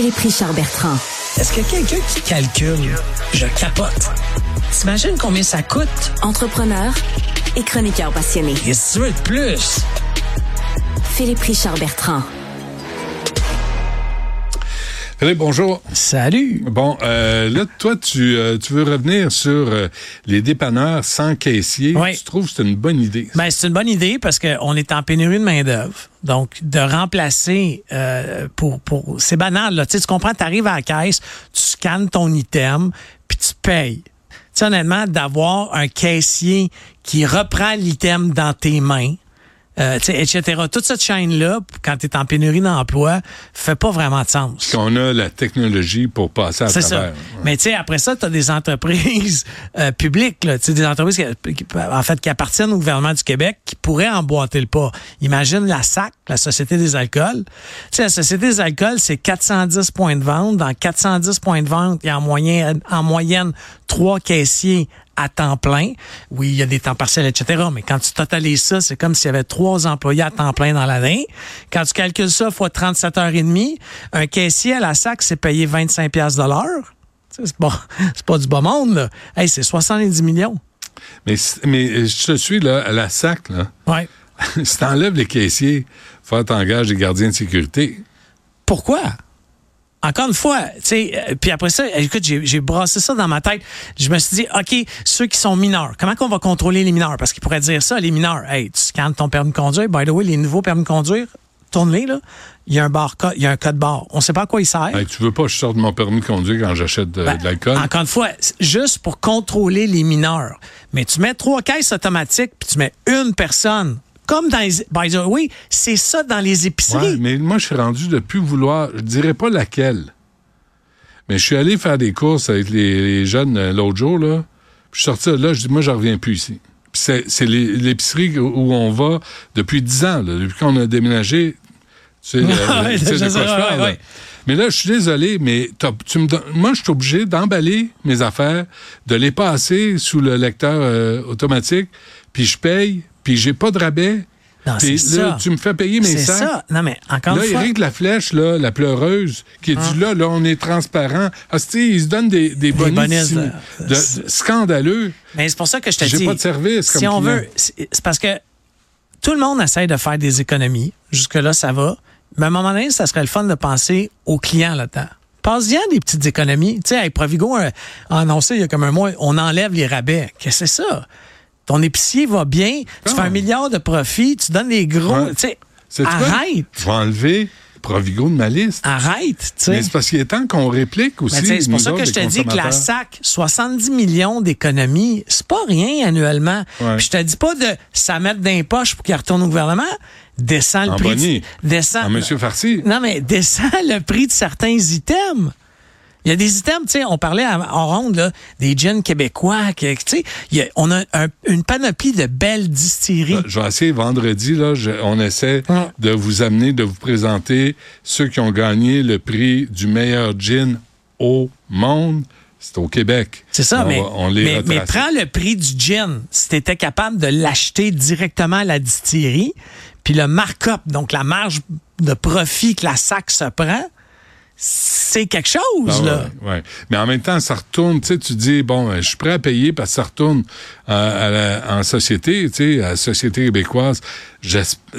Philippe Richard Bertrand. Est-ce que quelqu'un qui calcule, je capote. T'imagines combien ça coûte? Entrepreneur et chroniqueur passionné. Et si tu veux de plus? Philippe Richard Bertrand. Philippe, bonjour. Salut. Bon, euh, là, toi, tu, euh, tu veux revenir sur euh, les dépanneurs sans caissier. Oui. Tu trouves que c'est une bonne idée? Ben, c'est une bonne idée parce qu'on est en pénurie de main-d'œuvre. Donc, de remplacer euh, pour, pour. C'est banal, là. Tu sais, tu comprends, tu arrives à la caisse, tu scannes ton item, puis tu payes. Tu sais, honnêtement, d'avoir un caissier qui reprend l'item dans tes mains, euh, etc. Toute cette chaîne-là, quand tu es en pénurie d'emploi, fait pas vraiment de sens. Qu'on a la technologie pour passer à C'est ça. travers. Mais tu sais, après ça, tu as des entreprises euh, publiques, là, tu sais, des entreprises qui, qui- en fait, qui appartiennent au gouvernement du Québec qui pourraient emboîter le pas. Imagine la SAC, la Société des alcools. Tu sais, la Société des alcools, c'est 410 points de vente. Dans 410 points de vente, il y a en moyenne, en moyenne trois caissiers à temps plein. Oui, il y a des temps partiels, etc. Mais quand tu totalises ça, c'est comme s'il y avait trois employés à temps plein dans l'année. Quand tu calcules ça fois 37 heures et demie, un caissier à la SAC, c'est payé 25 pièces de l'heure. C'est pas, du bas monde, là. Hey, c'est 70 millions. Mais, mais euh, je te suis, là, à la SAC, là. Ouais. si t'enlèves les caissiers, faut t'engages des gardiens de sécurité. Pourquoi? Encore une fois, tu sais, euh, puis après ça, écoute, j'ai brassé ça dans ma tête. Je me suis dit, OK, ceux qui sont mineurs, comment qu'on va contrôler les mineurs? Parce qu'ils pourraient dire ça, les mineurs. Hey, tu scannes ton permis de conduire. By the way, les nouveaux permis de conduire, tourne-les, là. Il y a un barcode, il y a un code barre. On sait pas à quoi il sert. Hey, tu veux pas que je sorte mon permis de conduire quand j'achète de, Ben, de l'alcool? Encore une fois, juste pour contrôler les mineurs. Mais tu mets trois caisses automatiques, puis tu mets une personne. Comme dans les. By the way, c'est ça dans les épiceries. Ouais, mais moi, je suis rendu de plus vouloir, je dirais pas laquelle, mais je suis allé faire des courses avec les, les jeunes euh, l'autre jour, là. Puis je suis sorti de là, je dis, moi, je reviens plus ici. Puis c'est, l'épicerie où on va depuis 10 ans, là, depuis qu'on a déménagé. Tu sais, le- Ouais, tu sais de je quoi sais, je parle, ouais, là. ouais. Mais là, je suis désolé, mais tu me don- moi, je suis obligé d'emballer mes affaires, de les passer sous le lecteur euh, automatique, puis je paye, puis j'ai pas de rabais. Non, c'est là, ça. tu me fais payer mes C'est sacs. ça. Non, mais encore Là, une fois. Éric Laflèche, là, la pleureuse, qui dit là, là, on est transparent. Ah, c'est- il se donne des, des bonus, bonus, euh, de- scandaleux. Mais c'est pour ça que je te J'ai dis. pas de service Si comme on client. veut, c'est parce que tout le monde essaie de faire des économies. Jusque-là, ça va. Mais à un moment donné, ça serait le fun de penser aux clients là-dedans. Pense-y à des petites économies. Tu sais, hey, Provigo a a annoncé il y a comme un mois, on enlève les rabais. Qu'est-ce que c'est ça? Ton épicier va bien, tu Ah. fais un milliard de profits, tu donnes les gros. Ouais. Sais, arrête! Je vais enlever Provigo de ma liste. Arrête! tu sais. Mais c'est parce qu'il est temps qu'on réplique aussi. Tu sais, c'est pour ça que je te dis que la. SAC, 70 millions d'économies, c'est pas rien annuellement. Ouais. Puis je te dis pas de ça mettre dans les poches pour qu'il retourne au gouvernement. Descends le En prix. de- descends, En Monsieur Farcy. Non, mais descends le prix de certains items. Il y a des items, tu sais, on parlait en ronde, là, des gins québécois, tu sais, on a un- une panoplie de belles distilleries. Je vais essayer vendredi, là, je- on essaie de vous amener, de vous présenter ceux qui ont gagné le prix du meilleur gin au monde. C'est au Québec. C'est ça, On mais, va- on les mais, mais prends le prix du gin. Si tu étais capable de l'acheter directement à la distillerie, puis le markup, donc la marge de profit que la SAC se prend, c'est quelque chose, Ah là. ouais, ouais. Mais en même temps, ça retourne, tu sais, tu dis, bon, euh, je suis prêt à payer parce que ça retourne euh, à la- en société, tu sais, à la société québécoise. Tu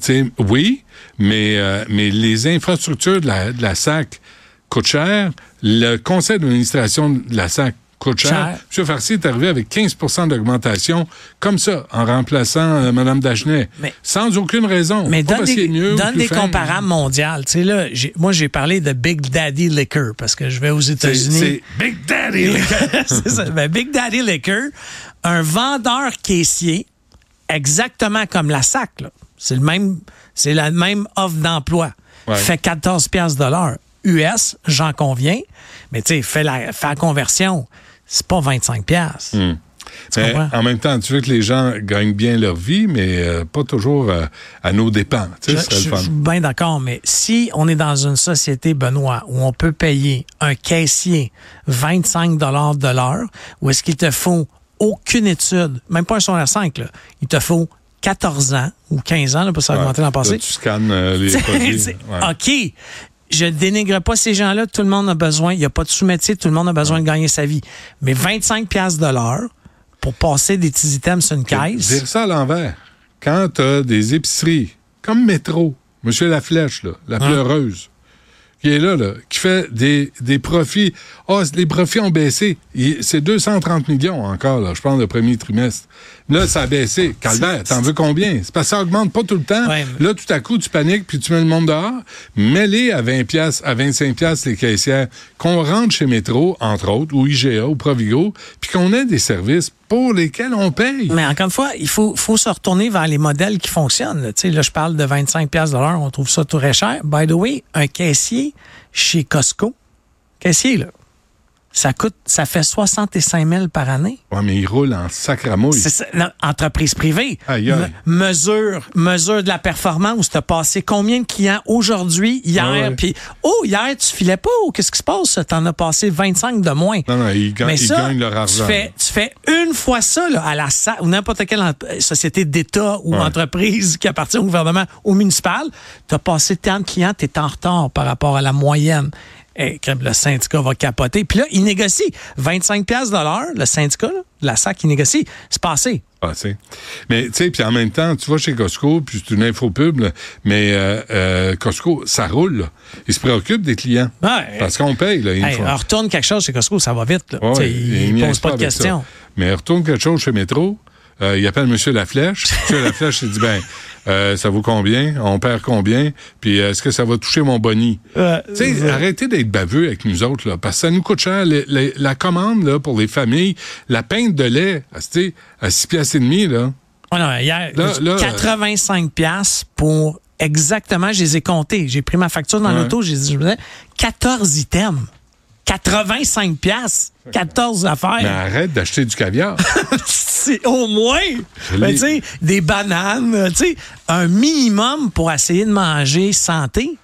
sais, oui, mais, euh, mais les infrastructures de la, de la SAC coûtent cher. Le conseil d'administration de la SAC coûte cher. Cher. M. Farcy est arrivé avec 15% d'augmentation, comme ça, en remplaçant euh, Mme Dagenet. Mais- sans aucune raison. Mais donne des, mieux donne des comparables mondiales. Tu sais, là, moi, j'ai parlé de Big Daddy Liquor parce que je vais aux États-Unis. c'est Big Daddy. c'est ça. Ben, Big Daddy Liquor, un vendeur caissier, exactement comme la SAC. C'est le même, c'est la même offre d'emploi. Ouais. Fait 14 piastres de l'heure. US, j'en conviens. Mais tu sais, fais la, fais la conversion. C'est pas 25 piastres. Tu Mais comprends? en même temps, tu veux que les gens gagnent bien leur vie, mais euh, pas toujours euh, à nos dépens. Tu sais, Je, suis bien d'accord, mais si on est dans une société, Benoît, où on peut payer un caissier 25 de l'heure, où est-ce qu'il te faut aucune étude, même pas un secondaire 5, là, il te faut 14 ans ou 15 ans là, ça augmenter l'an Là, passé. tu scannes euh, les produits. Ouais. OK. Je dénigre pas ces gens-là. Tout le monde a besoin. Il n'y a pas de sous-métier. Tout le monde a besoin de gagner sa vie. Mais 25 pièces de l'heure pour passer des petits items sur une caisse. Dire ça à l'envers. Quand tu as des épiceries, comme Métro, Monsieur Laflèche, là, la pleureuse, qui est là, là, qui fait des, des profits. Ah, les profits ont baissé. C'est 230 millions encore, là, je pense, le premier trimestre. Là, ça a baissé. Calvaire, t'en veux combien? C'est parce que ça augmente pas tout le temps. Ouais, Là, tout à coup, tu paniques puis tu mets le monde dehors. Mets-les à 20 pièces, à 25 pièces les caissières. Qu'on rentre chez Métro, entre autres, ou IGA, ou Provigo, puis qu'on ait des services pour lesquels on paye. Mais encore une fois, il faut, faut se retourner vers les modèles qui fonctionnent. là. Tu sais, là, je parle de 25 pièces de l'heure, on trouve ça tout très cher. By the way, un caissier chez Costco, caissier, là, ça coûte, ça fait 65 000 par année. Ouais, mais il roule en sacramouille. C'est ça, non, entreprise privée. Aïe, aïe. Me- mesure, mesure de la performance. Tu as passé combien de clients aujourd'hui, hier? Puis, oh, hier, tu filais pas. Oh, qu'est-ce qui se passe? Tu en as passé 25 de moins. Non, non, ils, ga- Mais ils gagnent leur argent. Tu fais, tu fais une fois ça là, à la SAC ou n'importe quelle en- société d'État ou Ouais. entreprise qui appartient au gouvernement ou municipal. Tu as passé tant de clients, tu es en retard par rapport à la moyenne. Le syndicat va capoter. Puis là, il négocie 25 pièces l'heure, le syndicat, là, la SAC, il négocie. C'est passé. Ah, tu sais. Mais, tu sais, puis en même temps, tu vas chez Costco, puis c'est une info pub, là, mais euh, euh, Costco, ça roule, là. Ils se préoccupent des clients. Ouais. Parce qu'on paye, là. Hey, on retourne quelque chose chez Costco, ça va vite. Là. Ouais, Tu sais, ouais, il niaise pose pas de questions. ça. Mais retourne quelque chose chez Métro, euh, il appelle Monsieur Laflèche. Monsieur Laflèche, il dit, ben, euh, ça vaut combien? On perd combien? Puis euh, est-ce que ça va toucher mon boni? Ouais, arrêtez d'être baveux avec nous autres, là, parce que ça nous coûte cher. La commande, là, pour les familles, la pinte de lait, à, sais, à 6 piastres et demi, là. Oh non, hier, Là, là, 85 pièces pour exactement, je les ai comptés. J'ai pris ma facture dans Ouais. l'auto, j'ai dit, je me disais, 14 items. 85 pièces. 14 Mais affaires. arrête d'acheter du caviar. C'est au moins, ben, des bananes, euh, un minimum pour essayer de manger santé.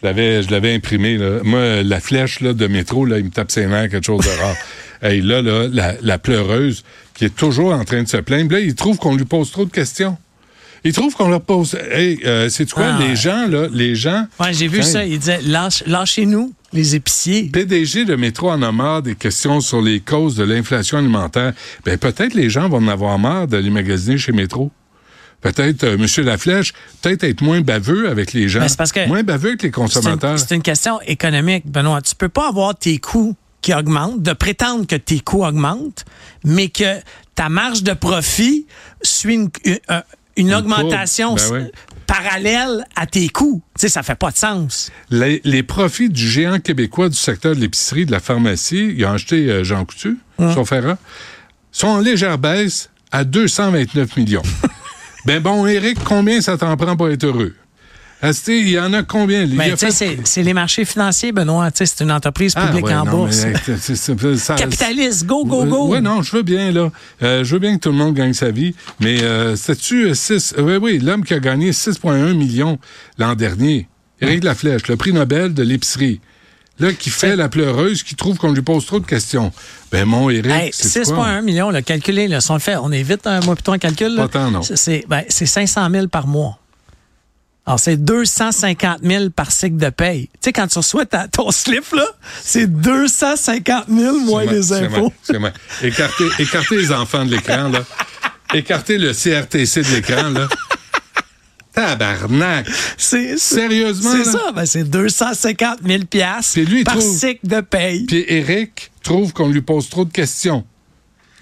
Je l'avais, je l'avais imprimé. Là. Moi, la flèche là, de métro, là, il me tape ses nerfs, quelque chose de rare. hey, là, là la, la pleureuse qui est toujours en train de se plaindre, là, il trouve qu'on lui pose trop de questions. Il trouve qu'on leur pose. Hey, euh, c'est quoi, Ah, les ouais. gens, là, les gens. Ouais, j'ai vu ça. Il disait, Lâche, lâchez-nous, les épiciers. PDG de métro en a marre des questions sur les causes de l'inflation alimentaire. Ben, peut-être les gens vont en avoir marre d'aller magasiner chez Métro. Peut-être, euh, M. Laflèche, peut-être être moins baveux avec les gens. Ben, c'est parce que- moins baveux avec les consommateurs. c'est une question économique, Benoît. Tu peux pas avoir tes coûts qui augmentent, de prétendre que tes coûts augmentent, mais que ta marge de profit suit une, une- une augmentation ben parallèle à tes coûts. Tu sais, ça fait pas de sens. Les, les profits du géant québécois du secteur de l'épicerie, de la pharmacie, il a acheté euh, Jean Coutu, son Ferrand, sont en légère baisse à 229 millions. ben bon, Eric, combien ça t'en prend pour être heureux? Asti, il y en a combien? Sais, fait- c'est- les marchés financiers, Benoît. C'est une entreprise Ah, publique ouais, en non, bourse. mais, euh, ça- Capitaliste, go, go, go. Oui, non, je veux bien, là. Euh, je veux bien que tout le monde gagne sa vie, mais euh, c'est-tu 6... oui, oui, l'homme qui a gagné 6,1 millions l'an dernier, Éric Laflèche, le prix Nobel de l'épicerie, là, qui fait la pleureuse, qui trouve qu'on lui pose trop de questions. Ben, mon Éric, Hey, c'est 6,1 millions, là, calculé, là, si on le fait, on est vite un mois plutôt en calcul. là. Pas tant, non. C'est- ben, c'est 500 000 par mois. Alors, c'est 250 000 par cycle de paye. Tu sais, quand tu reçois ta- ton slip, là, c'est 250 000 moins les. C'est moi. Écartez, écartez les enfants de l'écran, là. Écartez le CRTC de l'écran, là. Tabarnak! C'est Sérieusement, C'est ça, ben, c'est 250 000 piastres Puis lui, par trouve- cycle de paye. Puis Eric trouve qu'on lui pose trop de questions.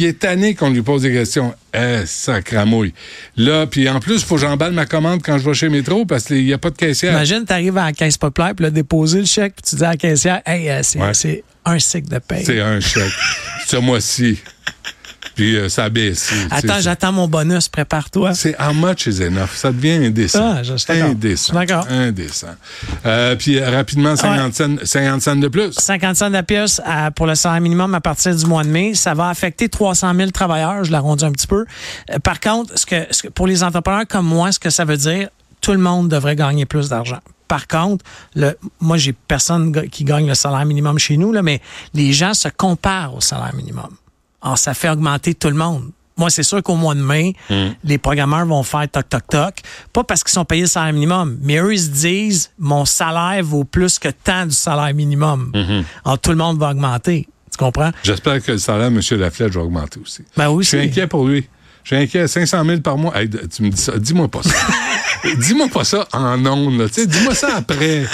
Il est tanné qu'on lui pose des questions. Eh, sacramouille. Là, puis en plus, il faut que j'emballe ma commande quand je vais chez Métro parce qu'il n'y a pas de caissière. Imagine, tu arrives à la caisse populaire, puis là, déposer le chèque, puis tu dis à la caissière, hey, euh, c'est Ouais. un cycle de paye. C'est un chèque. Ce mois-ci. Puis euh, ça baisse. Attends, j'attends mon bonus, prépare-toi. C'est how much is enough? Ça devient indécent. Ah, je indécent. D'accord. Indécent. Euh, puis euh, rapidement, 50, cents, 50 cents de plus. 50 cents de à- pour le salaire minimum à partir du mois de mai. Ça va affecter 300 000 travailleurs, je l'arrondis un petit peu. Euh, par contre, ce que, ce que- pour les entrepreneurs comme moi, ce que ça veut dire, tout le monde devrait gagner plus d'argent. Par contre, le, moi, j'ai personne qui gagne le salaire minimum chez nous, là, mais les gens se comparent au salaire minimum. Alors, ça fait augmenter tout le monde. moi, c'est sûr qu'au mois de mai, les programmeurs vont faire toc, toc, toc. Pas parce qu'ils sont payés le salaire minimum, mais eux, ils se disent, mon salaire vaut plus que tant du salaire minimum. Alors, tout le monde va augmenter. Tu comprends? J'espère que le salaire de M. Laflette va augmenter aussi. Ben oui, Je suis inquiet pour lui. Je suis inquiet. 500 000 par mois. Hey, tu me dis ça. Dis-moi pas ça. Dis-moi pas ça en ondes. Dis-moi ça après.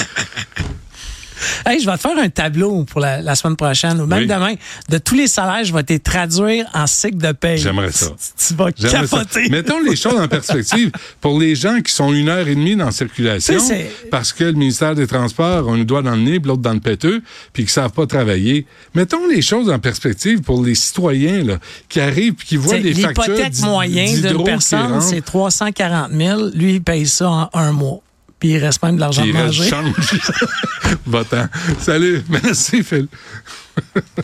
Hey, je vais te faire un tableau pour la, la semaine prochaine ou même Oui. demain. De tous les salaires, je vais te les traduire en cycle de paye. J'aimerais ça. Tu, tu vas J'aimerais ça. capoter. Mettons les choses en perspective. Pour les gens qui sont une heure et demie dans la circulation, parce que le ministère des Transports a un doigt dans le nez, l'autre dans le péteux, puis qu'ils savent pas travailler. Mettons les choses en perspective pour les citoyens là, qui arrivent puis qui voient des factures L'hypothèque moyenne d'une qui personne, c'est 340 000. Lui, il paye ça en un mois. Puis il reste même de l'argent puis de il manger. change. Va-t'en. Salut. Merci, Phil.